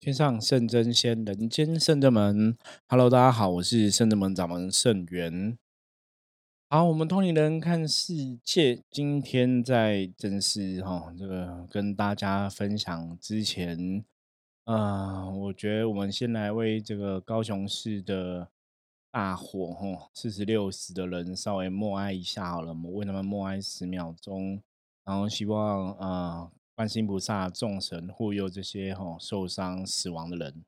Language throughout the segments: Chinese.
天上圣真仙，人间圣真门。Hello，大家好，我是圣真门掌门圣元。好，我们通灵人看世界，今天在正式哈，这个跟大家分享之前，呃，我觉得我们先来为这个高雄市的大火哈，四十六死的人稍微默哀一下好了，我们为他们默哀十秒钟，然后希望呃。观世音菩萨、众神护佑这些哈受伤、死亡的人。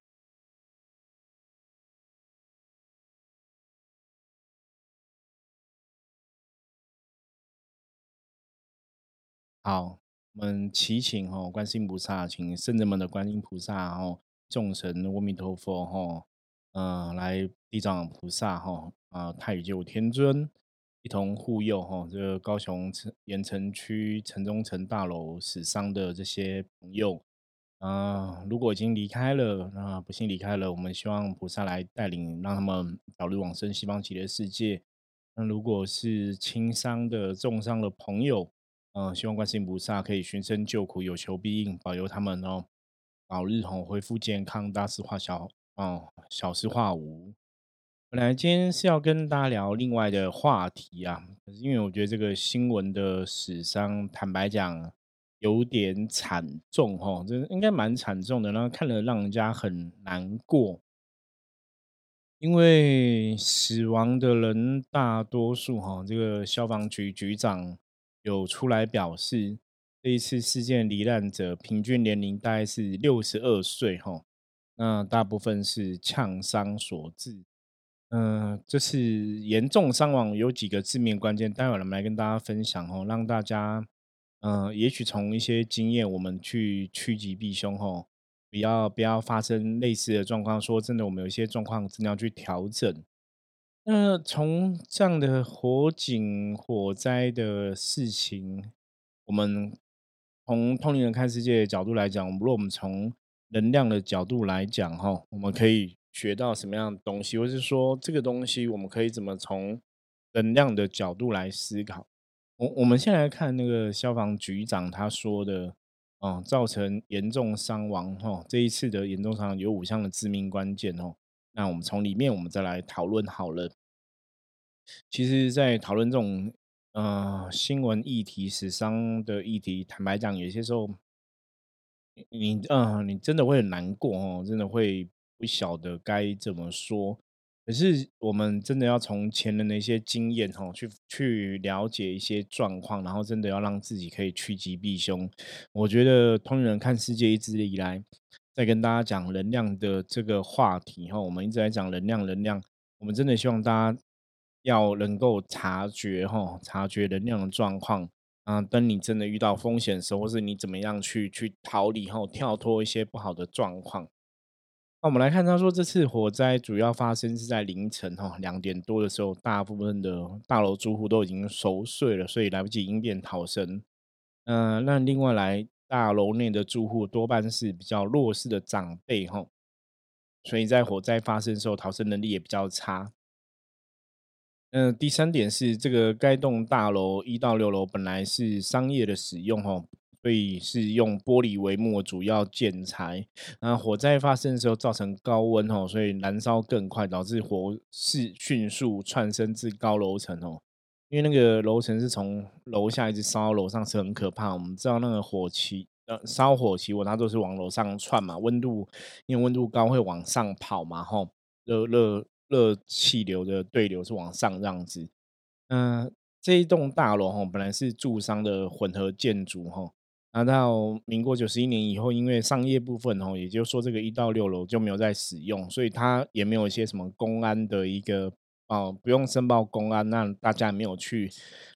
好，我们祈请哈观世音菩萨，请圣人们的观音菩萨哈、众神阿弥陀佛哈，嗯，来地藏菩萨哈啊太乙救天尊。一同护佑哈，这个高雄城盐城区城中城大楼死伤的这些朋友啊，如果已经离开了，那不幸离开了，我们希望菩萨来带领，让他们早日往生西方极乐世界。那如果是轻伤的、重伤的朋友，嗯，希望观世音菩萨可以寻声救苦，有求必应，保佑他们哦，早日吼恢复健康，大事化小，哦，小事化无。本来今天是要跟大家聊另外的话题啊，可是因为我觉得这个新闻的死伤，坦白讲有点惨重哈，这应该蛮惨重的，然后看了让人家很难过。因为死亡的人大多数哈，这个消防局局长有出来表示，这一次事件罹难者平均年龄大概是六十二岁哈，那大部分是呛伤所致。嗯，这是严重伤亡有几个致命关键，待会儿我们来跟大家分享哦，让大家嗯，也许从一些经验，我们去趋吉避凶哦，不要不要发生类似的状况。说真的，我们有一些状况真的要去调整。那从这样的火警火灾的事情，我们从通灵人看世界的角度来讲，如果我们从能量的角度来讲哈，我们可以。学到什么样的东西，或是说这个东西，我们可以怎么从能量的角度来思考？我我们先来看那个消防局长他说的，哦，造成严重伤亡，哈，这一次的严重伤亡有五项的致命关键，哦，那我们从里面我们再来讨论好了。其实，在讨论这种呃新闻议题、死伤的议题，坦白讲，有些时候，你嗯，你真的会很难过，哦，真的会。不晓得该怎么说，可是我们真的要从前人的一些经验哈，去去了解一些状况，然后真的要让自己可以趋吉避凶。我觉得通人看世界一直以来在跟大家讲能量的这个话题哈，我们一直在讲能量，能量，我们真的希望大家要能够察觉哈，察觉能量的状况啊。当你真的遇到风险的时候，或是你怎么样去去逃离后跳脱一些不好的状况。那我们来看，他说这次火灾主要发生是在凌晨哈两点多的时候，大部分的大楼住户都已经熟睡了，所以来不及应变逃生。嗯，那另外来大楼内的住户多半是比较弱势的长辈哈，所以在火灾发生的时候逃生能力也比较差。嗯，第三点是这个该栋大楼一到六楼本来是商业的使用哈。所以是用玻璃帷幕主要建材，那火灾发生的时候造成高温哦，所以燃烧更快，导致火势迅速窜升至高楼层哦。因为那个楼层是从楼下一直烧到楼上，是很可怕。我们知道那个火旗呃烧火起火，它都是往楼上窜嘛，温度因为温度高会往上跑嘛，吼，热热热气流的对流是往上这样子。嗯，这一栋大楼哈本来是住商的混合建筑哈。那到民国九十一年以后，因为商业部分哦，也就是说这个一到六楼就没有在使用，所以它也没有一些什么公安的一个哦，不用申报公安，那大家也没有去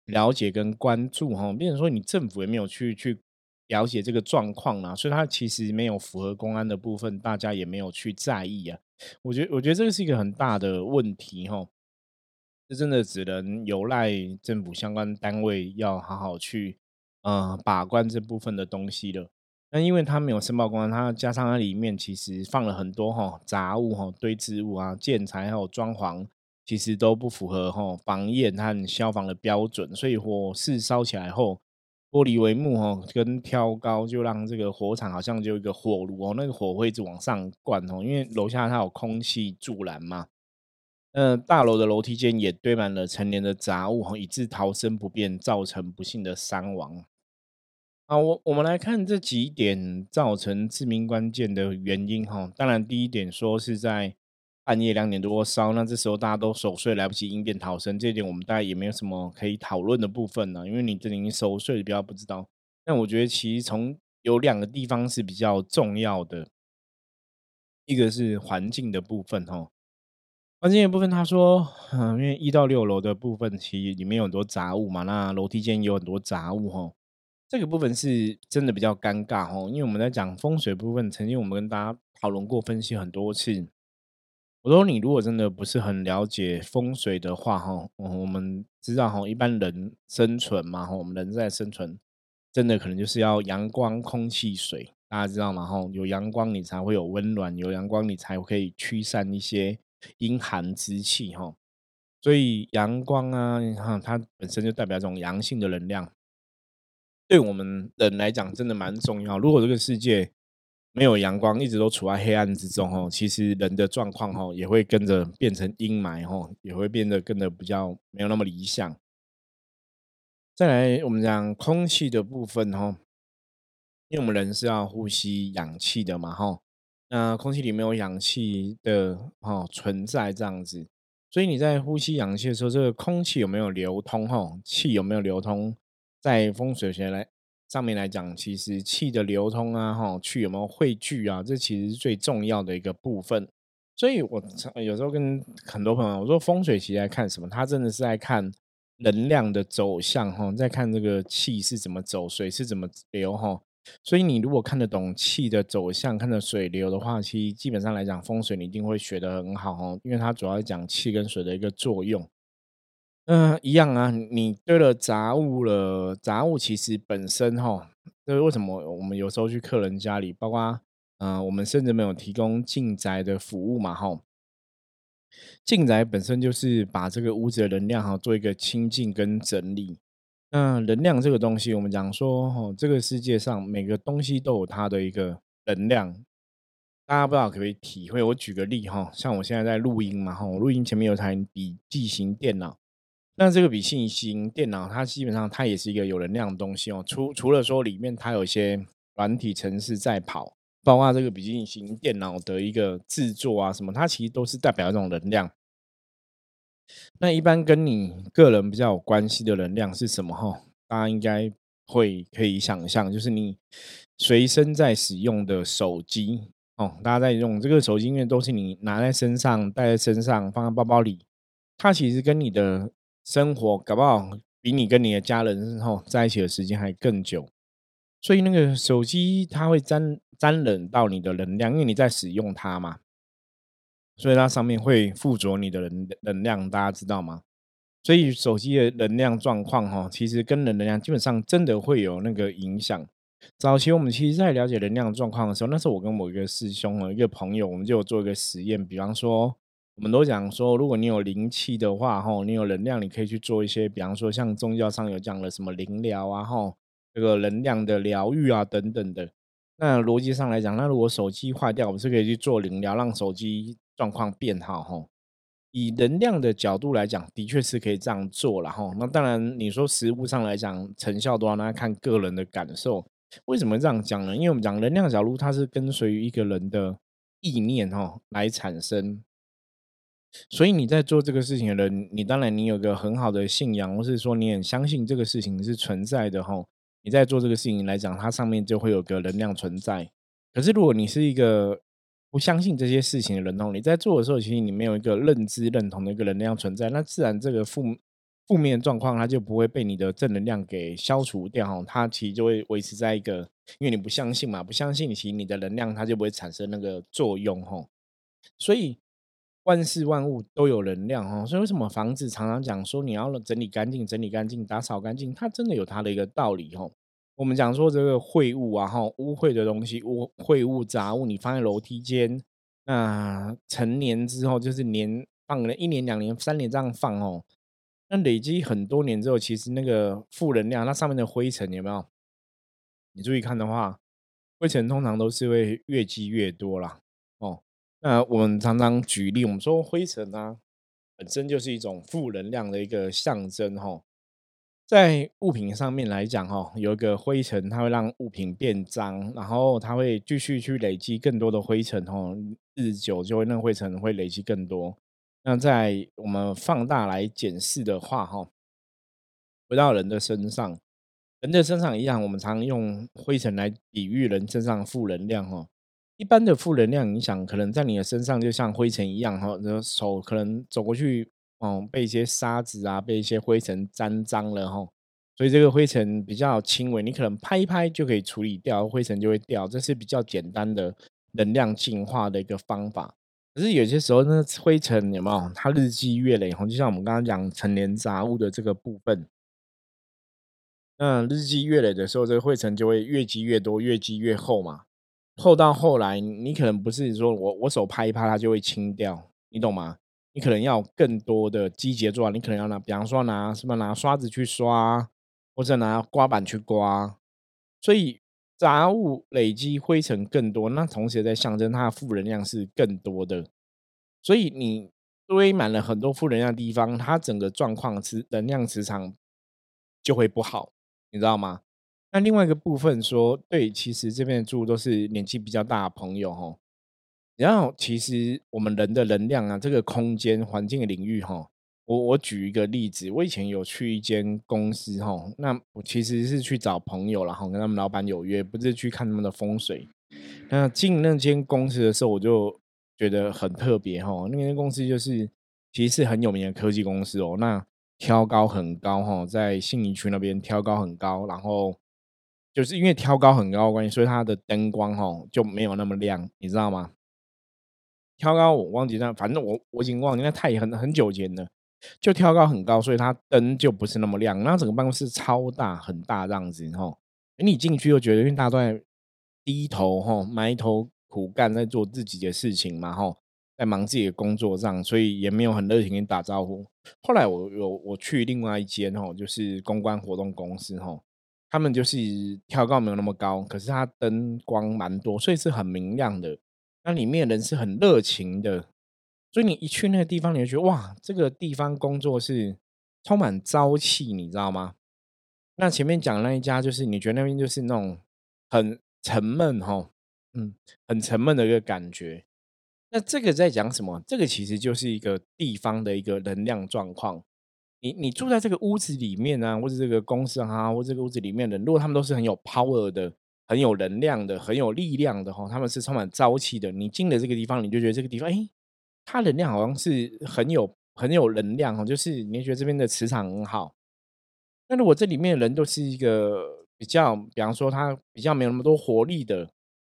了解跟关注哈，变成说你政府也没有去去了解这个状况啊，所以它其实没有符合公安的部分，大家也没有去在意啊。我觉得我觉得这个是一个很大的问题哈，这真的只能有赖政府相关单位要好好去。呃，把关这部分的东西了。那因为它没有申报公安，它加上它里面其实放了很多哈杂物哈堆置物啊建材还有装潢，其实都不符合哈防验和消防的标准，所以火势烧起来后玻璃帷幕哦，跟挑高就让这个火场好像就一个火炉哦，那个火会一直往上灌哦，因为楼下它有空气助燃嘛。呃，大楼的楼梯间也堆满了成年的杂物哈，以致逃生不便，造成不幸的伤亡。啊，我我们来看这几点造成致命关键的原因哈。当然，第一点说是在半夜两点多烧，那这时候大家都熟睡，来不及应变逃生，这一点我们大概也没有什么可以讨论的部分呢，因为你这已经熟睡，比较不知道。但我觉得其实从有两个地方是比较重要的，一个是环境的部分哈。环境的部分，他说，嗯，因为一到六楼的部分，其实里面有很多杂物嘛，那楼梯间有很多杂物哈，这个部分是真的比较尴尬哈，因为我们在讲风水部分，曾经我们跟大家讨论过、分析很多次。我说，你如果真的不是很了解风水的话哈，我们知道哈，一般人生存嘛哈，我们人在生存，真的可能就是要阳光、空气、水，大家知道吗？哈，有阳光你才会有温暖，有阳光你才可以驱散一些。阴寒之气哈，所以阳光啊，哈，它本身就代表一种阳性的能量，对我们人来讲真的蛮重要。如果这个世界没有阳光，一直都处在黑暗之中哦，其实人的状况哈也会跟着变成阴霾哈，也会变得跟着比较没有那么理想。再来，我们讲空气的部分哈，因为我们人是要呼吸氧气的嘛哈。那空气里面有氧气的哈存在这样子，所以你在呼吸氧气的时候，这个空气有没有流通哈？气有没有流通？在风水学来上面来讲，其实气的流通啊哈，气有没有汇聚啊？这其实是最重要的一个部分。所以我有时候跟很多朋友我说，风水其实在看什么？他真的是在看能量的走向哈，在看这个气是怎么走，水是怎么流哈。所以你如果看得懂气的走向，看得水流的话，其实基本上来讲风水你一定会学得很好哦，因为它主要讲气跟水的一个作用。嗯，一样啊，你堆了杂物了，杂物其实本身哈，就是为什么我们有时候去客人家里，包括嗯，我们甚至没有提供进宅的服务嘛，哈，进宅本身就是把这个屋子的能量哈做一个清净跟整理。那能量这个东西，我们讲说，哦，这个世界上每个东西都有它的一个能量。大家不知道可不可以体会？我举个例哈，像我现在在录音嘛，哈，我录音前面有台笔记型电脑。那这个笔记型电脑，它基本上它也是一个有能量的东西哦。除除了说里面它有一些软体程式在跑，包括这个笔记型电脑的一个制作啊什么，它其实都是代表一种能量。那一般跟你个人比较有关系的能量是什么？哈，大家应该会可以想象，就是你随身在使用的手机哦。大家在用这个手机，因为都是你拿在身上、带在身上、放在包包里，它其实跟你的生活搞不好比你跟你的家人哦在一起的时间还更久。所以那个手机它会沾沾冷到你的能量，因为你在使用它嘛。所以它上面会附着你的能能量，大家知道吗？所以手机的能量状况哈，其实跟人能量基本上真的会有那个影响。早期我们其实在了解能量状况的时候，那时候我跟某一个师兄和一个朋友，我们就做一个实验。比方说，我们都讲说，如果你有灵气的话，哈，你有能量，你可以去做一些，比方说像宗教上有讲的什么灵疗啊，哈，这个能量的疗愈啊等等的。那逻辑上来讲，那如果手机坏掉，我们是可以去做灵疗，让手机。状况变好哈，以能量的角度来讲，的确是可以这样做了哈。那当然，你说实物上来讲，成效多少，那看个人的感受。为什么这样讲呢？因为我们讲能量角度，它是跟随于一个人的意念哈来产生。所以你在做这个事情的人，你当然你有个很好的信仰，或是说你很相信这个事情是存在的哈。你在做这个事情来讲，它上面就会有个能量存在。可是如果你是一个不相信这些事情的人哦，你在做的时候，其实你没有一个认知认同的一个能量存在，那自然这个负负面状况它就不会被你的正能量给消除掉哈，它其实就会维持在一个，因为你不相信嘛，不相信，其实你的能量它就不会产生那个作用哈。所以万事万物都有能量哈，所以为什么房子常常讲说你要整理干净、整理干净、打扫干净，它真的有它的一个道理哈。我们讲说这个秽物啊，哈，污秽的东西，污秽物杂物，你放在楼梯间，那成年之后就是年放了一年、两年、三年这样放哦，那累积很多年之后，其实那个负能量，那上面的灰尘有没有？你注意看的话，灰尘通常都是会越积越多啦。那我们常常举例，我们说灰尘啊，本身就是一种负能量的一个象征哈。在物品上面来讲哈，有一个灰尘，它会让物品变脏，然后它会继续去累积更多的灰尘哈，日久就会那灰尘会累积更多。那在我们放大来检视的话哈，回到人的身上。人的身上一样，我们常用灰尘来比喻人身上负能量哈。一般的负能量影响，可能在你的身上就像灰尘一样哈，的手可能走过去，哦，被一些沙子啊，被一些灰尘沾脏了哈。所以这个灰尘比较轻微，你可能拍一拍就可以处理掉，灰尘就会掉，这是比较简单的能量净化的一个方法。可是有些时候呢，灰尘有没有？它日积月累哈，就像我们刚刚讲成年杂物的这个部分。那日积月累的时候，这个灰尘就会越积越多，越积越厚嘛。后到后来，你可能不是说我我手拍一拍它就会清掉，你懂吗？你可能要更多的机节做，你可能要拿，比方说拿什么拿刷子去刷，或者拿刮板去刮。所以杂物累积灰尘更多，那同时在象征它的负能量是更多的。所以你堆满了很多负能量的地方，它整个状况磁能量磁场就会不好。你知道吗？那另外一个部分说，对，其实这边住都是年纪比较大的朋友哈。然后，其实我们人的能量啊，这个空间环境的领域哈，我我举一个例子，我以前有去一间公司哈，那我其实是去找朋友然后跟他们老板有约，不是去看他们的风水。那进那间公司的时候，我就觉得很特别哈，那间公司就是其实是很有名的科技公司哦。那挑高很高哈，在信义区那边挑高很高，然后就是因为挑高很高的关系，所以它的灯光哈就没有那么亮，你知道吗？挑高我忘记那，反正我我已经忘记那太很很久前了，就挑高很高，所以它灯就不是那么亮。那整个办公室超大很大这样子哈，你进去又觉得因为大家都在低头哈埋头苦干在做自己的事情嘛哈。在忙自己的工作上，所以也没有很热情跟你打招呼。后来我有我去另外一间吼，就是公关活动公司吼，他们就是跳高没有那么高，可是它灯光蛮多，所以是很明亮的。那里面人是很热情的，所以你一去那个地方，你就觉得哇，这个地方工作是充满朝气，你知道吗？那前面讲那一家，就是你觉得那边就是那种很沉闷哈，嗯，很沉闷的一个感觉。那这个在讲什么？这个其实就是一个地方的一个能量状况。你你住在这个屋子里面呢，或者这个公司啊，或这个屋子里面的，如果他们都是很有 power 的、很有能量的、很有力量的哈，他们是充满朝气的。你进了这个地方，你就觉得这个地方，哎，它能量好像是很有很有能量哈，就是你觉得这边的磁场很好。那如果这里面人都是一个比较，比方说他比较没有那么多活力的。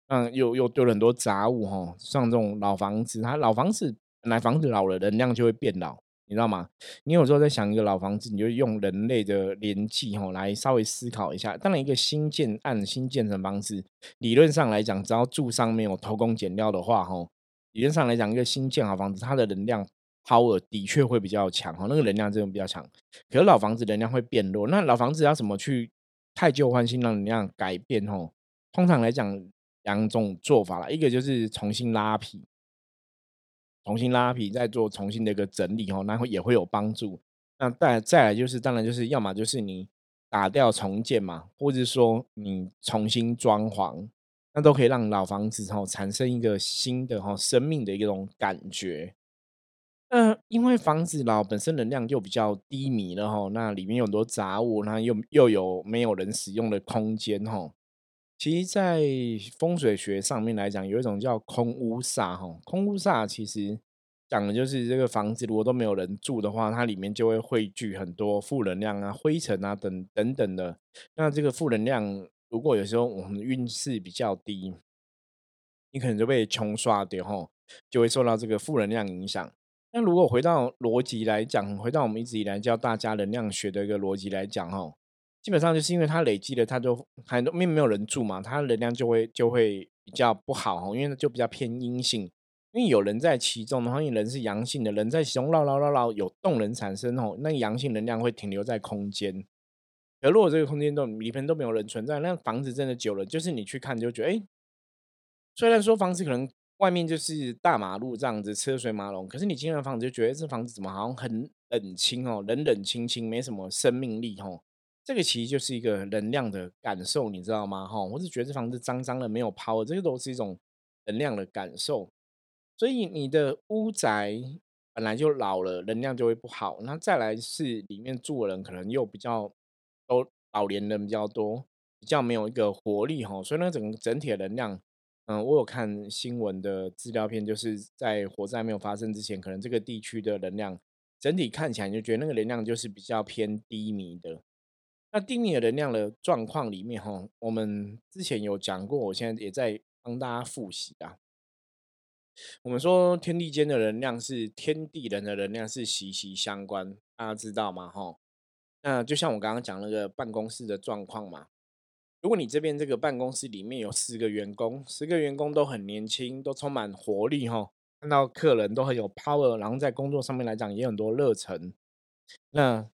嗯，又又丢了很多杂物哈，像这种老房子，它老房子本来房子老了，能量就会变老，你知道吗？你有时候在想一个老房子，你就用人类的年纪哈来稍微思考一下。当然，一个新建按新建成方式，理论上来讲，只要住上面有偷工减料的话哈，理论上来讲，一个新建好房子，它的能量 power 的确会比较强哈，那个能量真的比较强。可是老房子能量会变弱，那老房子要怎么去太旧换新，让能量改变哈？通常来讲。两种做法了，一个就是重新拉皮，重新拉皮，再做重新的一个整理哦，那会也会有帮助。那再再来就是，当然就是要么就是你打掉重建嘛，或者说你重新装潢，那都可以让老房子哈产生一个新的哈生命的一种感觉。那因为房子老本身能量就比较低迷了哈，那里面有很多杂物，那又又有没有人使用的空间哈。其实，在风水学上面来讲，有一种叫空屋煞哈。空屋煞其实讲的就是这个房子如果都没有人住的话，它里面就会汇聚很多负能量啊、灰尘啊等等等的。那这个负能量，如果有时候我们运势比较低，你可能就被冲刷掉哈，就会受到这个负能量影响。那如果回到逻辑来讲，回到我们一直以来教大家能量学的一个逻辑来讲哈。基本上就是因为它累积了，它就很多面没有人住嘛，它能量就会就会比较不好因为就比较偏阴性。因为有人在其中的话，因为人是阳性的，人在其中绕绕绕绕，有动能产生哦，那阳性能量会停留在空间。而如果这个空间都里面都没有人存在，那房子真的久了，就是你去看就觉得，哎，虽然说房子可能外面就是大马路这样子，车水马龙，可是你进了房子就觉得这房子怎么好像很冷清哦，冷冷清清，没什么生命力哦。这个其实就是一个能量的感受，你知道吗？哈，我是觉得这房子脏脏的，没有抛，这个都是一种能量的感受。所以你的屋宅本来就老了，能量就会不好。那再来是里面住的人可能又比较都老年人比较多，比较没有一个活力哈。所以那整个整体的能量，嗯，我有看新闻的资料片，就是在火灾没有发生之前，可能这个地区的能量整体看起来就觉得那个能量就是比较偏低迷的。那低迷的能量的状况里面哈，我们之前有讲过，我现在也在帮大家复习啊。我们说天地间的能量是天地人的能量是息息相关，大家知道吗？哈，那就像我刚刚讲那个办公室的状况嘛。如果你这边这个办公室里面有四个员工，十个员工都很年轻，都充满活力，哈，看到客人都很有 power，然后在工作上面来讲也很多热忱。那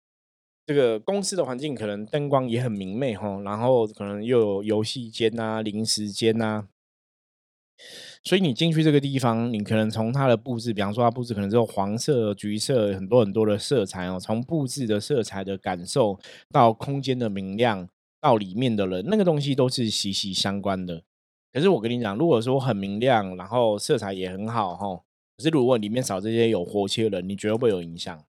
这个公司的环境可能灯光也很明媚，哈，然后可能又有游戏间啊、零食间啊。所以你进去这个地方，你可能从它的布置，比方说它布置可能只有黄色、橘色很多很多的色彩哦。从布置的色彩的感受到空间的明亮，到里面的人，那个东西都是息息相关的。可是我跟你讲，如果说很明亮，然后色彩也很好哈，可是如果里面少这些有活气的人，你觉得会有影响？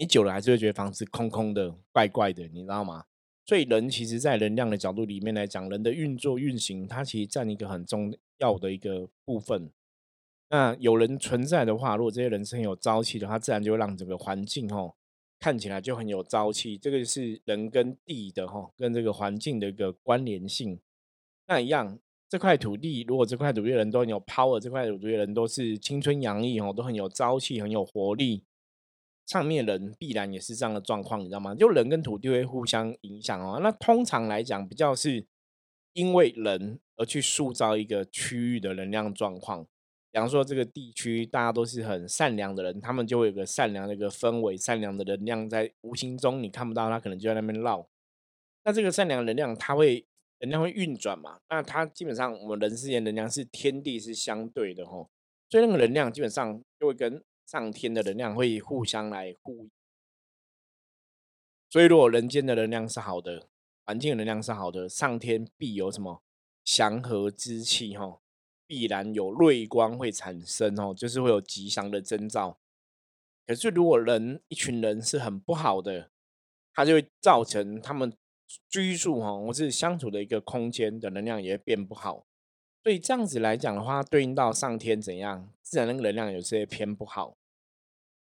你久了还是会觉得房子空空的、怪怪的，你知道吗？所以人其实，在能量的角度里面来讲，人的运作运行，它其实占一个很重要的一个部分。那有人存在的话，如果这些人是很有朝气的，他自然就会让整个环境哦看起来就很有朝气。这个是人跟地的哈，跟这个环境的一个关联性。那一样，这块土地，如果这块土地的人都很有 power，这块土地的人都是青春洋溢哦，都很有朝气，很有活力。上面人必然也是这样的状况，你知道吗？就人跟土地会互相影响哦。那通常来讲，比较是因为人而去塑造一个区域的能量状况。比方说，这个地区大家都是很善良的人，他们就会有个善良的一个氛围，善良的能量在无形中你看不到，他可能就在那边绕。那这个善良能量，它会能量会运转嘛？那它基本上我们人世间能量是天地是相对的吼，所以那个能量基本上就会跟。上天的能量会互相来呼应，所以如果人间的能量是好的，环境的能量是好的，上天必有什么祥和之气哈，必然有瑞光会产生哦，就是会有吉祥的征兆。可是如果人一群人是很不好的，它就会造成他们居住哈或是相处的一个空间的能量也会变不好。所以这样子来讲的话，对应到上天怎样，自然那个能量有些偏不好。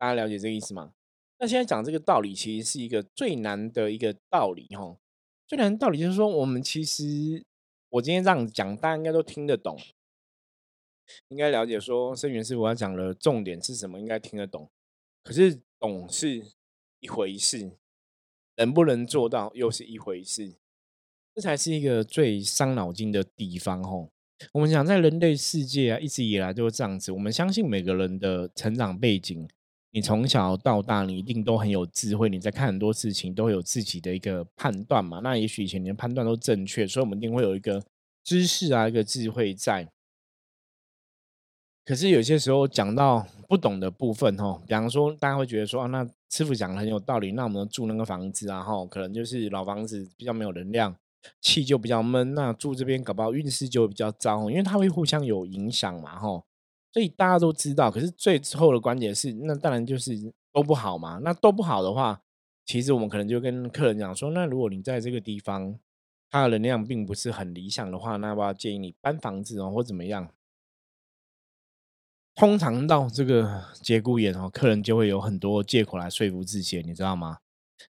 大家了解这个意思吗？那现在讲这个道理，其实是一个最难的一个道理哈。最难的道理就是说，我们其实我今天这样讲，大家应该都听得懂，应该了解说生源师傅要讲的重点是什么，应该听得懂。可是懂是一回事，能不能做到又是一回事，这才是一个最伤脑筋的地方吼。我们讲在人类世界啊，一直以来都是这样子。我们相信每个人的成长背景。你从小到大，你一定都很有智慧。你在看很多事情，都有自己的一个判断嘛？那也许以前你的判断都正确，所以我们一定会有一个知识啊，一个智慧在。可是有些时候讲到不懂的部分，哈，比方说大家会觉得说啊，那师傅讲的很有道理，那我们住那个房子啊，哈，可能就是老房子比较没有能量，气就比较闷，那住这边搞不好运势就会比较糟，因为它会互相有影响嘛，哈。所以大家都知道，可是最后的观点是，那当然就是都不好嘛。那都不好的话，其实我们可能就跟客人讲说，那如果你在这个地方，它的能量并不是很理想的话，那我要建议你搬房子哦，或怎么样？通常到这个节骨眼哦，客人就会有很多借口来说服自己，你知道吗？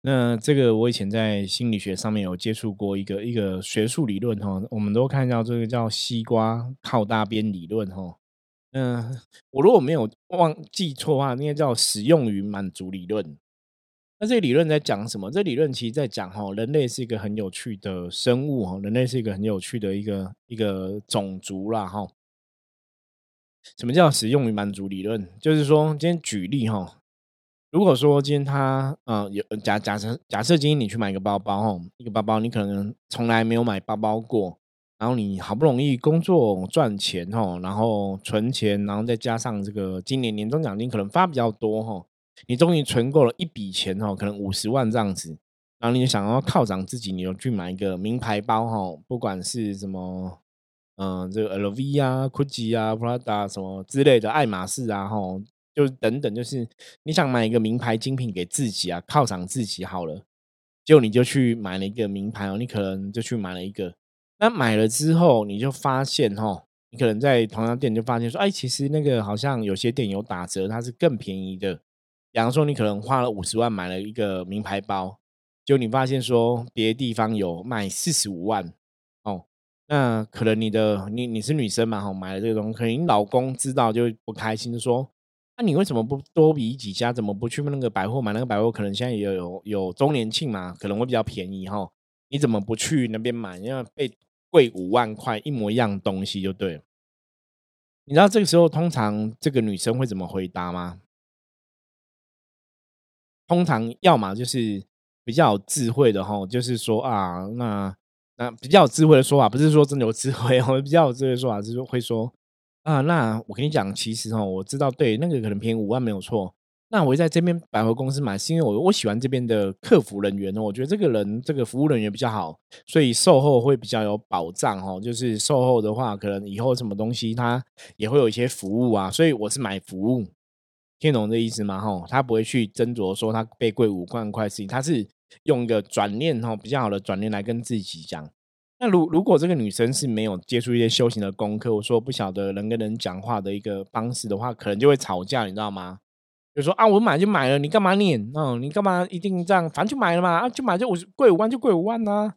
那这个我以前在心理学上面有接触过一个一个学术理论哈，我们都看到这个叫西瓜靠大边理论哈。嗯，我如果没有忘记错的话，应该叫使用与满足理论。那这理论在讲什么？这理论其实在讲哈，人类是一个很有趣的生物哈，人类是一个很有趣的一个一个种族啦哈。什么叫使用与满足理论？就是说，今天举例哈，如果说今天他呃有假假设假设今天你去买一个包包哈，一个包包你可能从来没有买包包过，然后你好不容易工作赚钱哈，然后存钱，然后再加上这个今年年终奖金可能发比较多哈，你终于存够了一笔钱哈，可能五十万这样子，然后你就想要犒赏自己，你就去买一个名牌包哈，不管是什么。嗯，这个 LV 啊、GUCCI 啊、Prada 什么之类的，爱马仕啊，吼，就等等，就是你想买一个名牌精品给自己啊，犒赏自己好了，结果你就去买了一个名牌哦，你可能就去买了一个，那买了之后，你就发现哈，你可能在同样店就发现说，哎，其实那个好像有些店有打折，它是更便宜的。比方说，你可能花了五十万买了一个名牌包，就你发现说别的地方有卖四十五万哦。那可能你的你你是女生嘛？哈，买了这个东西，可能你老公知道就不开心，说：“那你为什么不多比几家？怎么不去那个百货买？那个百货可能现在也有有周年庆嘛，可能会比较便宜哈。你怎么不去那边买？因为被贵五万块一模一样东西就对。你知道这个时候通常这个女生会怎么回答吗？通常要么就是比较有智慧的哈，就是说啊，那。那比较有智慧的说法，不是说真的有智慧哦，比较有智慧的说法是说会说啊，那我跟你讲，其实哦，我知道对那个可能便宜五万没有错。那我在这边百货公司买，是因为我我喜欢这边的客服人员哦，我觉得这个人这个服务人员比较好，所以售后会比较有保障哦。就是售后的话，可能以后什么东西他也会有一些服务啊，所以我是买服务，听懂这意思吗？哈，他不会去斟酌说他被贵五万块事情，他是。用一个转念哈，比较好的转念来跟自己讲。那如如果这个女生是没有接触一些修行的功课，我说不晓得人跟人讲话的一个方式的话，可能就会吵架，你知道吗？就说啊，我买就买了，你干嘛念？嗯，你干嘛一定这样？反正就买了嘛，啊，就买就五贵五万就贵五万呐。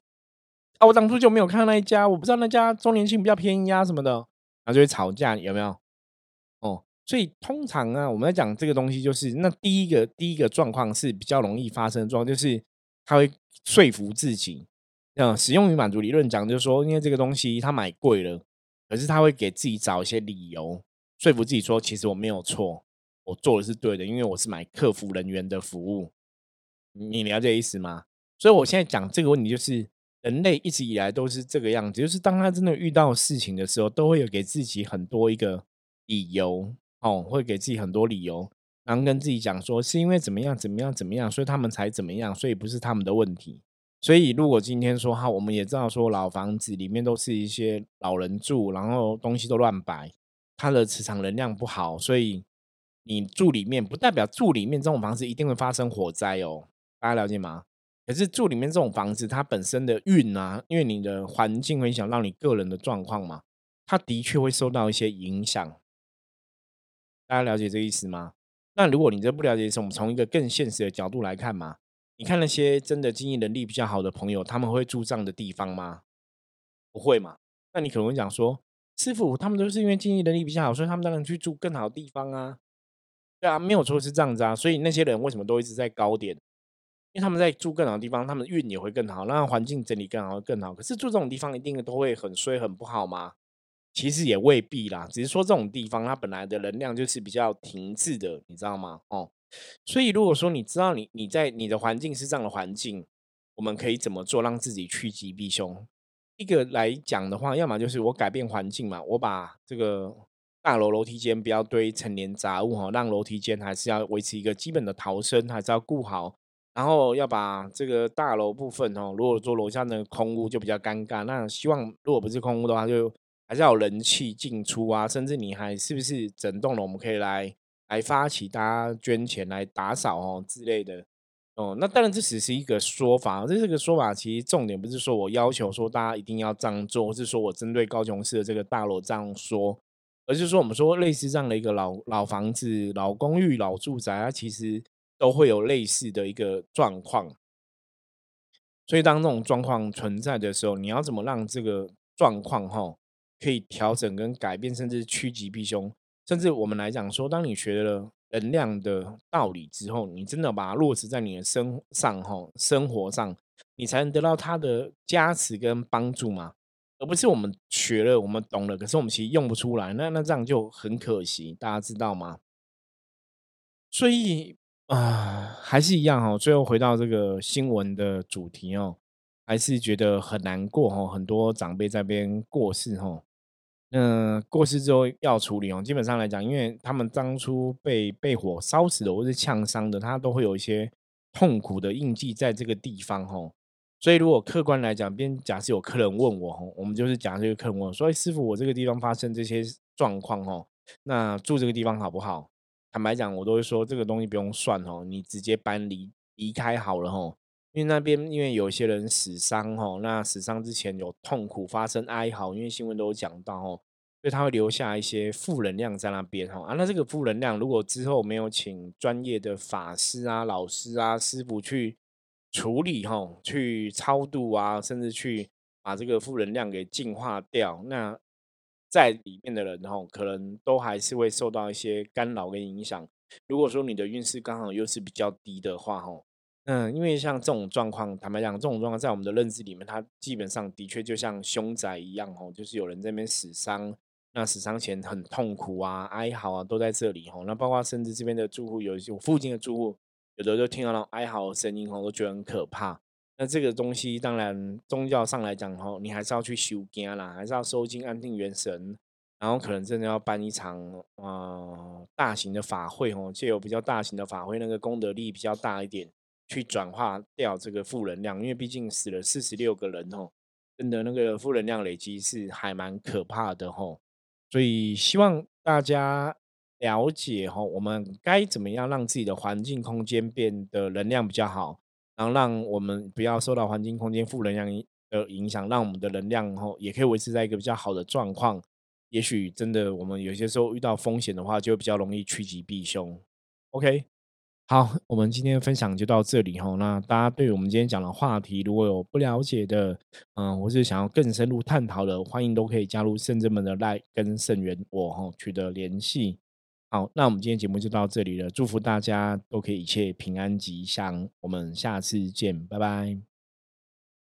啊，我当初就没有看那一家，我不知道那家周年庆比较便宜啊什么的，然后就会吵架，有没有？哦，所以通常啊，我们在讲这个东西，就是那第一个第一个状况是比较容易发生的状况，就是。他会说服自己，嗯，使用与满足理论讲，就是说，因为这个东西他买贵了，可是他会给自己找一些理由，说服自己说，其实我没有错，我做的是对的，因为我是买客服人员的服务。你了解意思吗？所以我现在讲这个问题，就是人类一直以来都是这个样子，就是当他真的遇到事情的时候，都会有给自己很多一个理由，哦，会给自己很多理由。然后跟自己讲说，是因为怎么样怎么样怎么样，所以他们才怎么样，所以不是他们的问题。所以如果今天说哈，我们也知道说老房子里面都是一些老人住，然后东西都乱摆，它的磁场能量不好，所以你住里面不代表住里面这种房子一定会发生火灾哦。大家了解吗？可是住里面这种房子，它本身的运啊，因为你的环境会影响到你个人的状况嘛，它的确会受到一些影响。大家了解这个意思吗？那如果你这不了解，是我们从一个更现实的角度来看嘛？你看那些真的经济能力比较好的朋友，他们会住这样的地方吗？不会嘛？那你可能会讲说，师傅他们都是因为经济能力比较好，所以他们当然去住更好的地方啊。对啊，没有错是这样子啊。所以那些人为什么都一直在高点？因为他们在住更好的地方，他们运也会更好，让环境整理更好更好。可是住这种地方一定都会很衰很不好吗？其实也未必啦，只是说这种地方它本来的能量就是比较停滞的，你知道吗？哦，所以如果说你知道你你在你的环境是这样的环境，我们可以怎么做让自己趋吉避凶？一个来讲的话，要么就是我改变环境嘛，我把这个大楼楼梯间不要堆成年杂物哈，让楼梯间还是要维持一个基本的逃生，还是要顾好，然后要把这个大楼部分哦，如果说楼下那个空屋就比较尴尬，那希望如果不是空屋的话就。还是要有人气进出啊，甚至你还是不是整栋楼，我们可以来来发起大家捐钱来打扫哦之类的哦。那当然这只是一个说法，这这个说法其实重点不是说我要求说大家一定要这样做，或是说我针对高雄市的这个大楼这样说，而是说我们说类似这样的一个老老房子、老公寓、老住宅，它其实都会有类似的一个状况。所以当这种状况存在的时候，你要怎么让这个状况哈？可以调整跟改变，甚至趋吉避凶。甚至我们来讲说，当你学了能量的道理之后，你真的把它落实在你的身上，哈，生活上，你才能得到它的加持跟帮助嘛。而不是我们学了，我们懂了，可是我们其实用不出来，那那这样就很可惜，大家知道吗？所以啊，还是一样哦。最后回到这个新闻的主题哦，还是觉得很难过哦。很多长辈在边过世哦，那过世之后要处理哦。基本上来讲，因为他们当初被被火烧死的或是呛伤的，他都会有一些痛苦的印记在这个地方哦。所以，如果客观来讲，边假设有客人问我，我们就是讲这个客人问，说：“师傅，我这个地方发生这些状况，哦，那住这个地方好不好？”坦白讲，我都会说这个东西不用算哦，你直接搬离离开好了吼。因为那边因为有些人死伤吼，那死伤之前有痛苦发生哀嚎，因为新闻都有讲到吼，所以他会留下一些负能量在那边吼啊。那这个负能量，如果之后没有请专业的法师啊、老师啊、师傅去。处理哈，去超度啊，甚至去把这个负能量给净化掉。那在里面的人哈，可能都还是会受到一些干扰跟影响。如果说你的运势刚好又是比较低的话哈，嗯，因为像这种状况，坦白讲，这种状况在我们的认知里面，它基本上的确就像凶宅一样哦，就是有人这边死伤，那死伤前很痛苦啊、哀嚎啊，都在这里吼。那包括甚至这边的住户，有有附近的住户。有的就听到那哀嚎的声音吼，都觉得很可怕。那这个东西当然宗教上来讲吼，你还是要去修经啦，还是要收经安定元神，然后可能真的要办一场呃大型的法会吼，借由比较大型的法会，那个功德力比较大一点，去转化掉这个负能量。因为毕竟死了四十六个人吼，真的那个负能量累积是还蛮可怕的吼。所以希望大家。了解哈，我们该怎么样让自己的环境空间变得能量比较好，然后让我们不要受到环境空间负能量的影响，让我们的能量哈也可以维持在一个比较好的状况。也许真的我们有些时候遇到风险的话，就比较容易趋吉避凶。OK，好，我们今天分享就到这里哈。那大家对我们今天讲的话题，如果有不了解的，嗯，或是想要更深入探讨的，欢迎都可以加入圣者们的赖跟圣元我哈取得联系。好，那我们今天节目就到这里了。祝福大家都可以一切平安吉祥，我们下次见，拜拜。